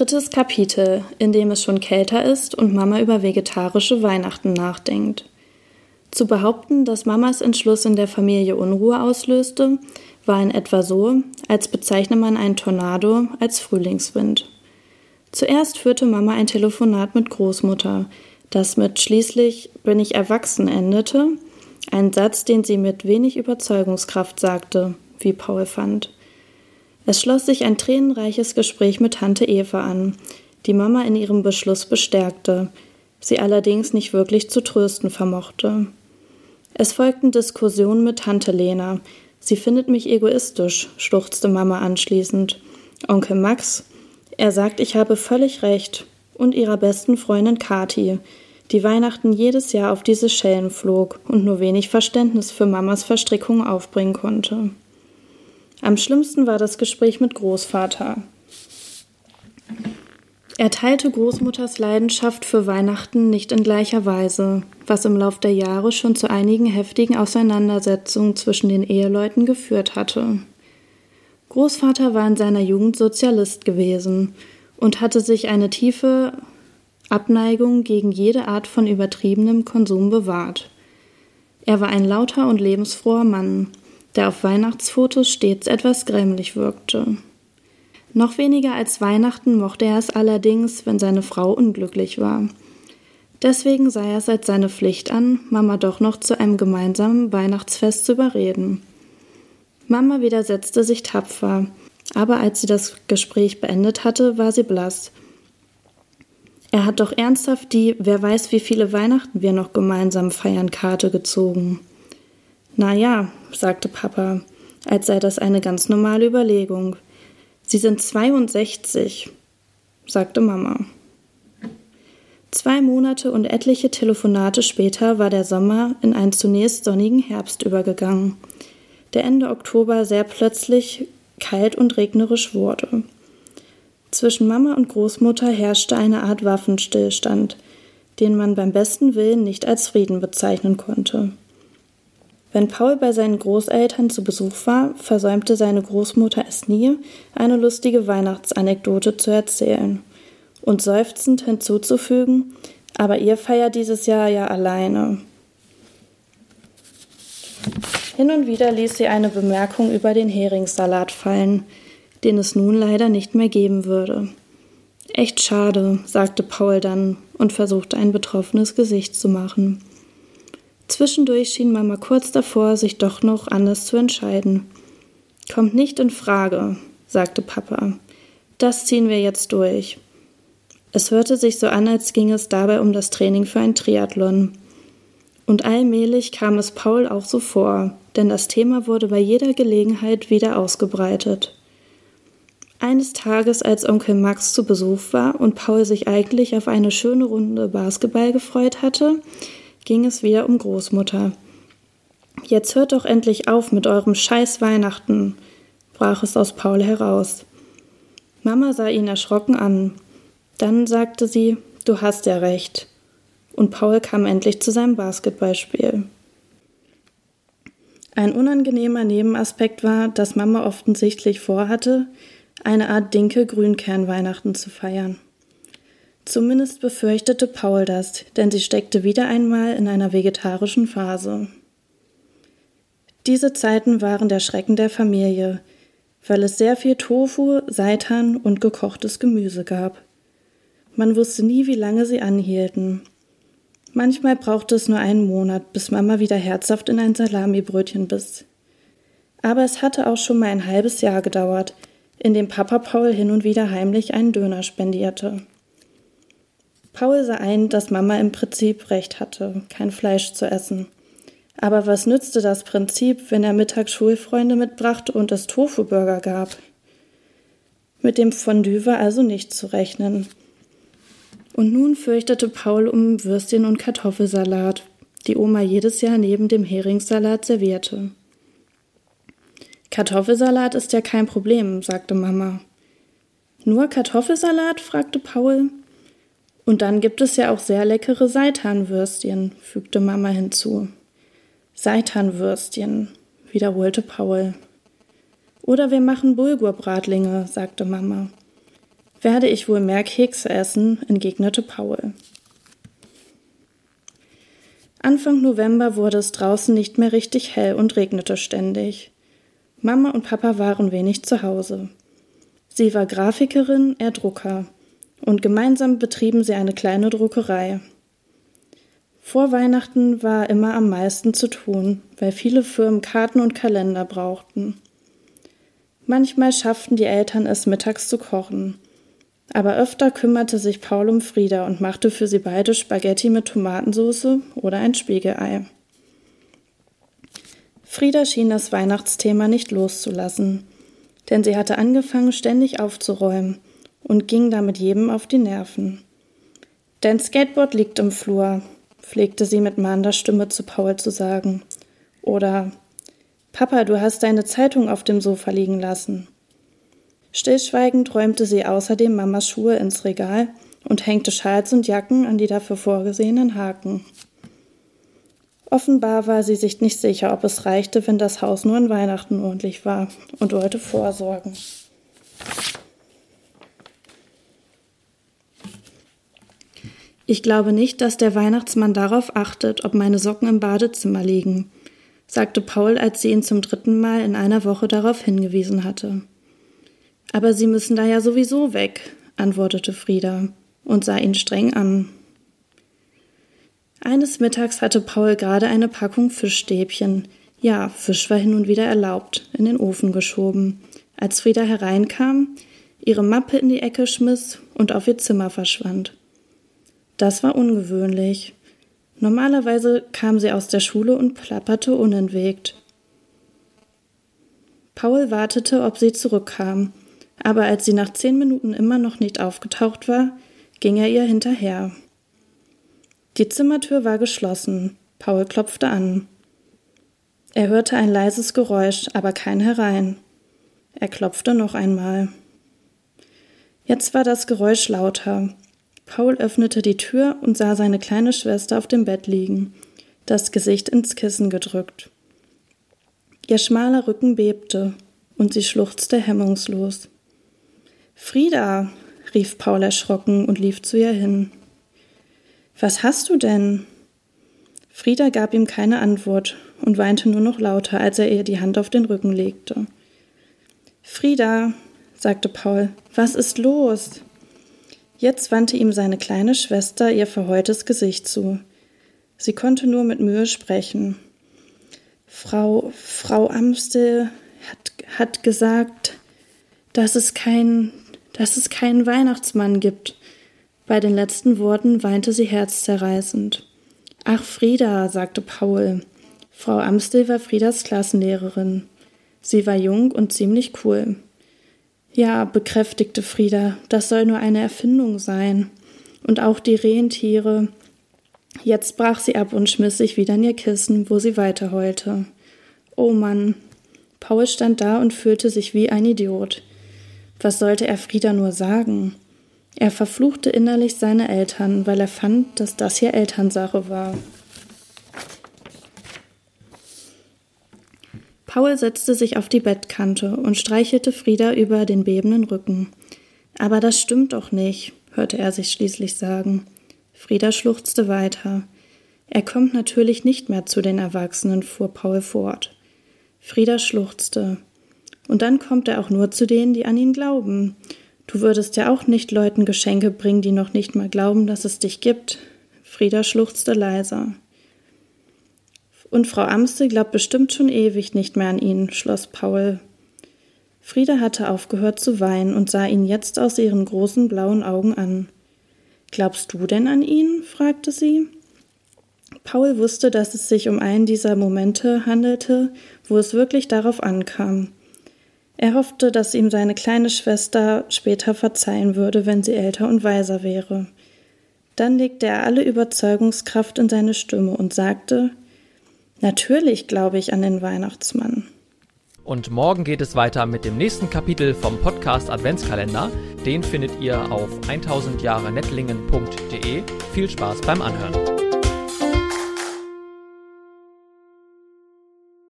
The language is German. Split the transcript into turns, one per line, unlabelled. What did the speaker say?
Drittes Kapitel, in dem es schon kälter ist und Mama über vegetarische Weihnachten nachdenkt. Zu behaupten, dass Mamas Entschluss in der Familie Unruhe auslöste, war in etwa so, als bezeichne man einen Tornado als Frühlingswind. Zuerst führte Mama ein Telefonat mit Großmutter, das mit schließlich bin ich erwachsen endete, ein Satz, den sie mit wenig Überzeugungskraft sagte, wie Paul fand. Es schloss sich ein tränenreiches Gespräch mit Tante Eva an, die Mama in ihrem Beschluss bestärkte, sie allerdings nicht wirklich zu trösten vermochte. Es folgten Diskussionen mit Tante Lena. Sie findet mich egoistisch, schluchzte Mama anschließend. Onkel Max, er sagt, ich habe völlig recht. Und ihrer besten Freundin Kathi, die Weihnachten jedes Jahr auf diese Schellen flog und nur wenig Verständnis für Mamas Verstrickung aufbringen konnte. Am schlimmsten war das Gespräch mit Großvater. Er teilte Großmutters Leidenschaft für Weihnachten nicht in gleicher Weise, was im Lauf der Jahre schon zu einigen heftigen Auseinandersetzungen zwischen den Eheleuten geführt hatte. Großvater war in seiner Jugend Sozialist gewesen und hatte sich eine tiefe Abneigung gegen jede Art von übertriebenem Konsum bewahrt. Er war ein lauter und lebensfroher Mann, der auf Weihnachtsfotos stets etwas grämlich wirkte. Noch weniger als Weihnachten mochte er es allerdings, wenn seine Frau unglücklich war. Deswegen sah er es als seine Pflicht an, Mama doch noch zu einem gemeinsamen Weihnachtsfest zu überreden. Mama widersetzte sich tapfer, aber als sie das Gespräch beendet hatte, war sie blass. Er hat doch ernsthaft die Wer weiß, wie viele Weihnachten wir noch gemeinsam feiern Karte gezogen. Na ja, sagte Papa, als sei das eine ganz normale Überlegung. Sie sind 62, sagte Mama. Zwei Monate und etliche Telefonate später war der Sommer in einen zunächst sonnigen Herbst übergegangen, der Ende Oktober sehr plötzlich kalt und regnerisch wurde. Zwischen Mama und Großmutter herrschte eine Art Waffenstillstand, den man beim besten Willen nicht als Frieden bezeichnen konnte. Wenn Paul bei seinen Großeltern zu Besuch war, versäumte seine Großmutter es nie, eine lustige Weihnachtsanekdote zu erzählen und seufzend hinzuzufügen, aber ihr feiert dieses Jahr ja alleine. Hin und wieder ließ sie eine Bemerkung über den Heringssalat fallen, den es nun leider nicht mehr geben würde. Echt schade, sagte Paul dann und versuchte ein betroffenes Gesicht zu machen. Zwischendurch schien Mama kurz davor, sich doch noch anders zu entscheiden. Kommt nicht in Frage, sagte Papa. Das ziehen wir jetzt durch. Es hörte sich so an, als ging es dabei um das Training für ein Triathlon. Und allmählich kam es Paul auch so vor, denn das Thema wurde bei jeder Gelegenheit wieder ausgebreitet. Eines Tages, als Onkel Max zu Besuch war und Paul sich eigentlich auf eine schöne Runde Basketball gefreut hatte, ging es wieder um Großmutter. Jetzt hört doch endlich auf mit eurem Scheiß Weihnachten, brach es aus Paul heraus. Mama sah ihn erschrocken an. Dann sagte sie, du hast ja recht. Und Paul kam endlich zu seinem Basketballspiel. Ein unangenehmer Nebenaspekt war, dass Mama offensichtlich vorhatte, eine Art Dinkel-Grünkern-Weihnachten zu feiern. Zumindest befürchtete Paul das, denn sie steckte wieder einmal in einer vegetarischen Phase. Diese Zeiten waren der Schrecken der Familie, weil es sehr viel Tofu, Seitan und gekochtes Gemüse gab. Man wusste nie, wie lange sie anhielten. Manchmal brauchte es nur einen Monat, bis Mama wieder herzhaft in ein Salamibrötchen biss. Aber es hatte auch schon mal ein halbes Jahr gedauert, in dem Papa Paul hin und wieder heimlich einen Döner spendierte. Paul sah ein, dass Mama im Prinzip recht hatte, kein Fleisch zu essen. Aber was nützte das Prinzip, wenn er mittags Schulfreunde mitbrachte und es Tofu-Burger gab? Mit dem Fondue war also nicht zu rechnen. Und nun fürchtete Paul um Würstchen und Kartoffelsalat, die Oma jedes Jahr neben dem Heringssalat servierte. Kartoffelsalat ist ja kein Problem, sagte Mama. Nur Kartoffelsalat? fragte Paul. Und dann gibt es ja auch sehr leckere Seitanwürstchen, fügte Mama hinzu. Seitanwürstchen, wiederholte Paul. Oder wir machen Bulgurbratlinge, sagte Mama. Werde ich wohl mehr Kekse essen, entgegnete Paul. Anfang November wurde es draußen nicht mehr richtig hell und regnete ständig. Mama und Papa waren wenig zu Hause. Sie war Grafikerin, er Drucker, und gemeinsam betrieben sie eine kleine Druckerei. Vor Weihnachten war immer am meisten zu tun, weil viele Firmen Karten und Kalender brauchten. Manchmal schafften die Eltern es, mittags zu kochen, aber öfter kümmerte sich Paul um Frieda und machte für sie beide Spaghetti mit Tomatensauce oder ein Spiegelei. Frieda schien das Weihnachtsthema nicht loszulassen, denn sie hatte angefangen, ständig aufzuräumen und ging damit jedem auf die Nerven. Dein Skateboard liegt im Flur, pflegte sie mit mahnender Stimme zu Paul zu sagen. Oder Papa, du hast deine Zeitung auf dem Sofa liegen lassen. Stillschweigend räumte sie außerdem Mamas Schuhe ins Regal und hängte Schals und Jacken an die dafür vorgesehenen Haken. Offenbar war sie sich nicht sicher, ob es reichte, wenn das Haus nur an Weihnachten ordentlich war und wollte vorsorgen. Ich glaube nicht, dass der Weihnachtsmann darauf achtet, ob meine Socken im Badezimmer liegen, sagte Paul, als sie ihn zum dritten Mal in einer Woche darauf hingewiesen hatte. Aber Sie müssen da ja sowieso weg, antwortete Frieda und sah ihn streng an. Eines Mittags hatte Paul gerade eine Packung Fischstäbchen, ja, Fisch war hin und wieder erlaubt, in den Ofen geschoben, als Frieda hereinkam, ihre Mappe in die Ecke schmiss und auf ihr Zimmer verschwand. Das war ungewöhnlich. Normalerweise kam sie aus der Schule und plapperte unentwegt. Paul wartete, ob sie zurückkam, aber als sie nach zehn Minuten immer noch nicht aufgetaucht war, ging er ihr hinterher. Die Zimmertür war geschlossen. Paul klopfte an. Er hörte ein leises Geräusch, aber kein herein. Er klopfte noch einmal. Jetzt war das Geräusch lauter. Paul öffnete die Tür und sah seine kleine Schwester auf dem Bett liegen, das Gesicht ins Kissen gedrückt. Ihr schmaler Rücken bebte und sie schluchzte hemmungslos. Frieda, rief Paul erschrocken und lief zu ihr hin. Was hast du denn? Frieda gab ihm keine Antwort und weinte nur noch lauter, als er ihr die Hand auf den Rücken legte. Frieda, sagte Paul, was ist los? Jetzt wandte ihm seine kleine Schwester ihr verheultes Gesicht zu. Sie konnte nur mit Mühe sprechen. Frau, Frau Amstel hat, hat gesagt, dass es kein, dass es keinen Weihnachtsmann gibt. Bei den letzten Worten weinte sie herzzerreißend. Ach, Frieda, sagte Paul. Frau Amstel war Friedas Klassenlehrerin. Sie war jung und ziemlich cool. Ja, bekräftigte Frieda, das soll nur eine Erfindung sein. Und auch die Rentiere. Jetzt brach sie ab und schmiss sich wieder in ihr Kissen, wo sie weiter heulte. Oh Mann. Paul stand da und fühlte sich wie ein Idiot. Was sollte er Frieda nur sagen? Er verfluchte innerlich seine Eltern, weil er fand, dass das hier Elternsache war. Paul setzte sich auf die Bettkante und streichelte Frieda über den bebenden Rücken. Aber das stimmt doch nicht, hörte er sich schließlich sagen. Frieda schluchzte weiter. Er kommt natürlich nicht mehr zu den Erwachsenen, fuhr Paul fort. Frieda schluchzte. Und dann kommt er auch nur zu denen, die an ihn glauben. Du würdest ja auch nicht Leuten Geschenke bringen, die noch nicht mal glauben, dass es dich gibt. Frieda schluchzte leiser. Und Frau Amstel glaubt bestimmt schon ewig nicht mehr an ihn, schloss Paul. Frieda hatte aufgehört zu weinen und sah ihn jetzt aus ihren großen blauen Augen an. Glaubst du denn an ihn? fragte sie. Paul wusste, dass es sich um einen dieser Momente handelte, wo es wirklich darauf ankam. Er hoffte, dass ihm seine kleine Schwester später verzeihen würde, wenn sie älter und weiser wäre. Dann legte er alle Überzeugungskraft in seine Stimme und sagte Natürlich glaube ich an den Weihnachtsmann.
Und morgen geht es weiter mit dem nächsten Kapitel vom Podcast Adventskalender. Den findet ihr auf 1000jahrenettlingen.de. Viel Spaß beim Anhören.